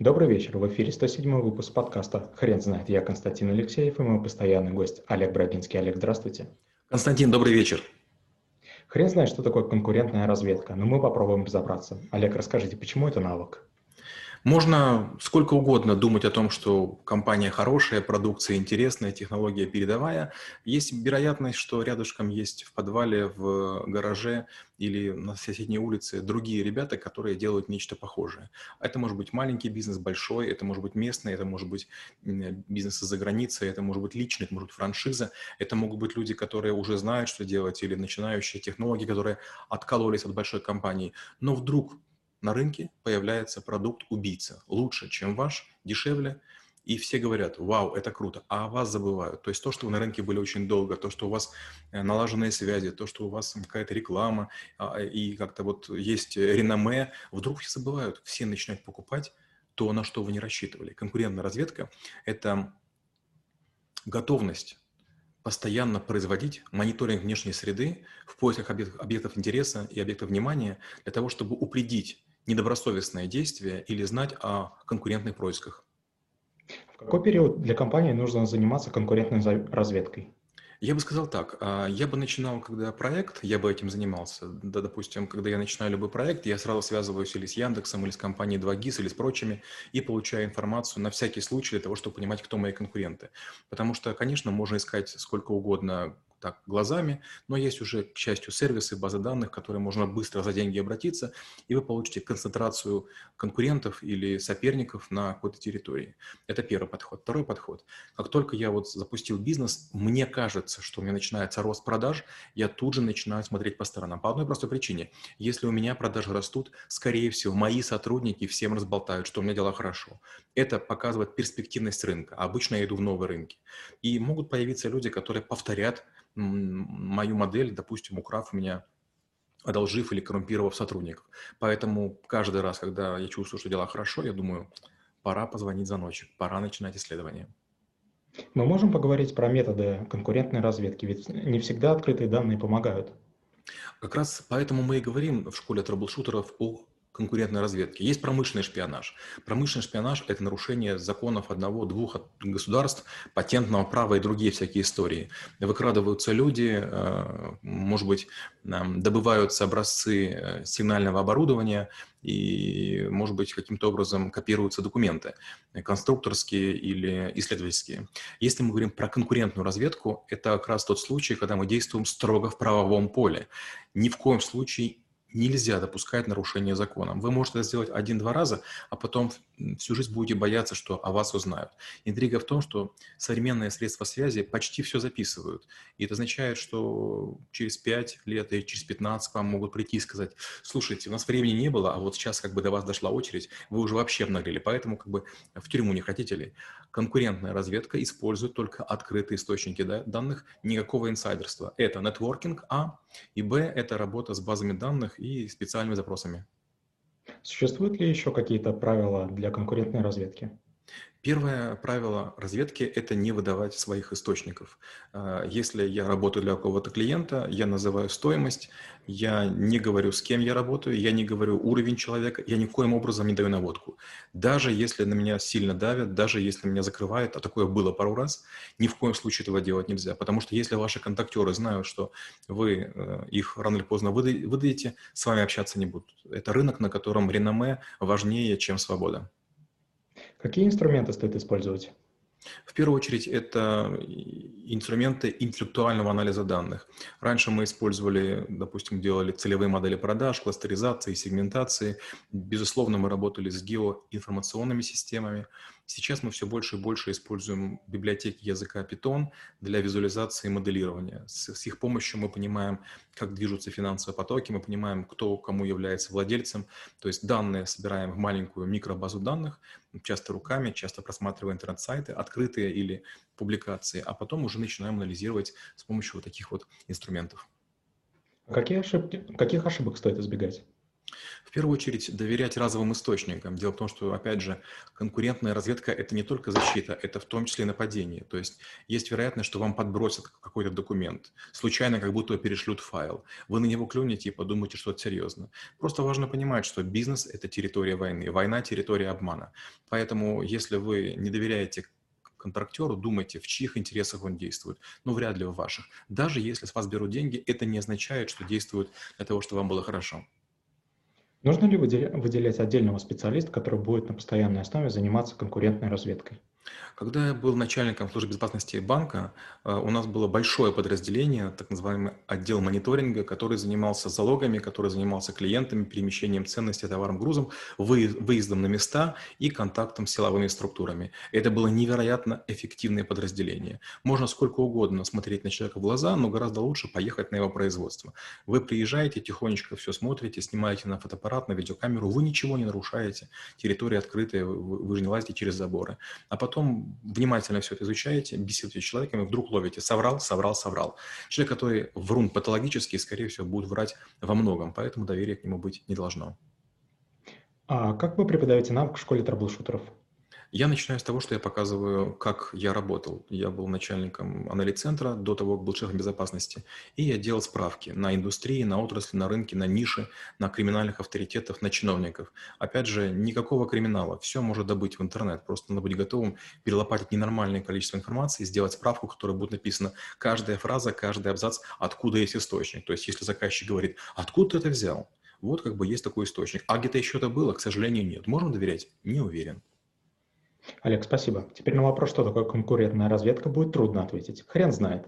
Добрый вечер. В эфире 107 выпуск подкаста «Хрен знает». Я Константин Алексеев и мой постоянный гость Олег Брагинский. Олег, здравствуйте. Константин, добрый вечер. Хрен знает, что такое конкурентная разведка, но мы попробуем разобраться. Олег, расскажите, почему это навык? Можно сколько угодно думать о том, что компания хорошая, продукция интересная, технология передовая. Есть вероятность, что рядышком есть в подвале, в гараже или на соседней улице другие ребята, которые делают нечто похожее. Это может быть маленький бизнес, большой, это может быть местный, это может быть бизнес из-за границы, это может быть личный, это может быть франшиза, это могут быть люди, которые уже знают, что делать, или начинающие технологии, которые откололись от большой компании. Но вдруг на рынке появляется продукт убийца, лучше, чем ваш, дешевле, и все говорят, вау, это круто, а о вас забывают. То есть то, что вы на рынке были очень долго, то, что у вас э, налаженные связи, то, что у вас какая-то реклама а, и как-то вот есть реноме, вдруг все забывают, все начинают покупать то, на что вы не рассчитывали. Конкурентная разведка – это готовность постоянно производить мониторинг внешней среды в поисках объектов интереса и объектов внимания для того, чтобы упредить недобросовестное действие или знать о конкурентных происках. В какой период для компании нужно заниматься конкурентной разведкой? Я бы сказал так, а, я бы начинал, когда проект, я бы этим занимался. Да, допустим, когда я начинаю любой проект, я сразу связываюсь или с Яндексом, или с компанией 2GIS, или с прочими, и получаю информацию на всякий случай для того, чтобы понимать, кто мои конкуренты. Потому что, конечно, можно искать сколько угодно так глазами, но есть уже, к счастью, сервисы, базы данных, которые можно быстро за деньги обратиться, и вы получите концентрацию конкурентов или соперников на какой-то территории. Это первый подход. Второй подход. Как только я вот запустил бизнес, мне кажется, что у меня начинается рост продаж, я тут же начинаю смотреть по сторонам. По одной простой причине. Если у меня продажи растут, скорее всего, мои сотрудники всем разболтают, что у меня дела хорошо. Это показывает перспективность рынка. Обычно я иду в новые рынки. И могут появиться люди, которые повторят мою модель, допустим, украв у меня одолжив или коррумпировав сотрудников. Поэтому каждый раз, когда я чувствую, что дела хорошо, я думаю, пора позвонить за ночь, пора начинать исследование. Мы можем поговорить про методы конкурентной разведки, ведь не всегда открытые данные помогают. Как раз поэтому мы и говорим в школе трэблшутеров о конкурентной разведки. Есть промышленный шпионаж. Промышленный шпионаж – это нарушение законов одного-двух государств, патентного права и другие всякие истории. Выкрадываются люди, э, может быть, добываются образцы э, сигнального оборудования и, может быть, каким-то образом копируются документы, конструкторские или исследовательские. Если мы говорим про конкурентную разведку, это как раз тот случай, когда мы действуем строго в правовом поле. Ни в коем случае нельзя допускать нарушения закона. Вы можете это сделать один-два раза, а потом всю жизнь будете бояться, что о вас узнают. Интрига в том, что современные средства связи почти все записывают. И это означает, что через 5 лет или через 15 к вам могут прийти и сказать, слушайте, у нас времени не было, а вот сейчас как бы до вас дошла очередь, вы уже вообще обнаглели, поэтому как бы в тюрьму не хотите ли? Конкурентная разведка использует только открытые источники данных, никакого инсайдерства. Это нетворкинг, А, и Б, это работа с базами данных и специальными запросами. Существуют ли еще какие-то правила для конкурентной разведки? Первое правило разведки – это не выдавать своих источников. А, если я работаю для какого-то клиента, я называю стоимость, я не говорю, с кем я работаю, я не говорю уровень человека, я ни коим образом не даю наводку. Даже если на меня сильно давят, даже если меня закрывают, а такое было пару раз, ни в коем случае этого делать нельзя. Потому что если ваши контактеры знают, что вы э, их рано или поздно выдадите, с вами общаться не будут. Это рынок, на котором реноме важнее, чем свобода. Какие инструменты стоит использовать? В первую очередь это инструменты интеллектуального анализа данных. Раньше мы использовали, допустим, делали целевые модели продаж, кластеризации, сегментации. Безусловно, мы работали с геоинформационными системами. Сейчас мы все больше и больше используем библиотеки языка Python для визуализации и моделирования. С, с их помощью мы понимаем, как движутся финансовые потоки, мы понимаем, кто кому является владельцем. То есть данные собираем в маленькую микробазу данных, часто руками, часто просматривая интернет-сайты, открытые или публикации, а потом уже начинаем анализировать с помощью вот таких вот инструментов. Какие ошибки, каких ошибок стоит избегать? В первую очередь доверять разовым источникам. Дело в том, что, опять же, конкурентная разведка – это не только защита, это в том числе нападение. То есть есть вероятность, что вам подбросят какой-то документ, случайно как будто перешлют файл. Вы на него клюнете и подумаете, что это серьезно. Просто важно понимать, что бизнес – это территория войны, война – территория обмана. Поэтому если вы не доверяете контрактеру, думайте, в чьих интересах он действует. Ну, вряд ли в ваших. Даже если с вас берут деньги, это не означает, что действует для того, чтобы вам было хорошо. Нужно ли выделять отдельного специалиста, который будет на постоянной основе заниматься конкурентной разведкой? Когда я был начальником службы безопасности банка, э, у нас было большое подразделение, так называемый отдел мониторинга, который занимался залогами, который занимался клиентами, перемещением ценностей, товаром, грузом, выездом на места и контактом с силовыми структурами. Это было невероятно эффективное подразделение. Можно сколько угодно смотреть на человека в глаза, но гораздо лучше поехать на его производство. Вы приезжаете, тихонечко все смотрите, снимаете на фотоаппарат, на видеокамеру, вы ничего не нарушаете, территория открытая, вы же не лазите через заборы. А потом потом внимательно все это изучаете, беседуете с человеком, и вдруг ловите «соврал, соврал, соврал». Человек, который врун патологический, скорее всего, будет врать во многом, поэтому доверия к нему быть не должно. А как вы преподаете навык в школе трэблшутеров? Я начинаю с того, что я показываю, как я работал. Я был начальником анализ-центра до того, как был шефом безопасности. И я делал справки на индустрии, на отрасли, на рынке, на ниши, на криминальных авторитетов, на чиновников. Опять же, никакого криминала. Все может добыть в интернет. Просто надо быть готовым перелопатить ненормальное количество информации, сделать справку, в которой будет написана каждая фраза, каждый абзац, откуда есть источник. То есть, если заказчик говорит, откуда ты это взял? Вот как бы есть такой источник. А где-то еще это было? К сожалению, нет. Можем доверять? Не уверен. Олег, спасибо. Теперь на вопрос, что такое конкурентная разведка, будет трудно ответить. Хрен знает.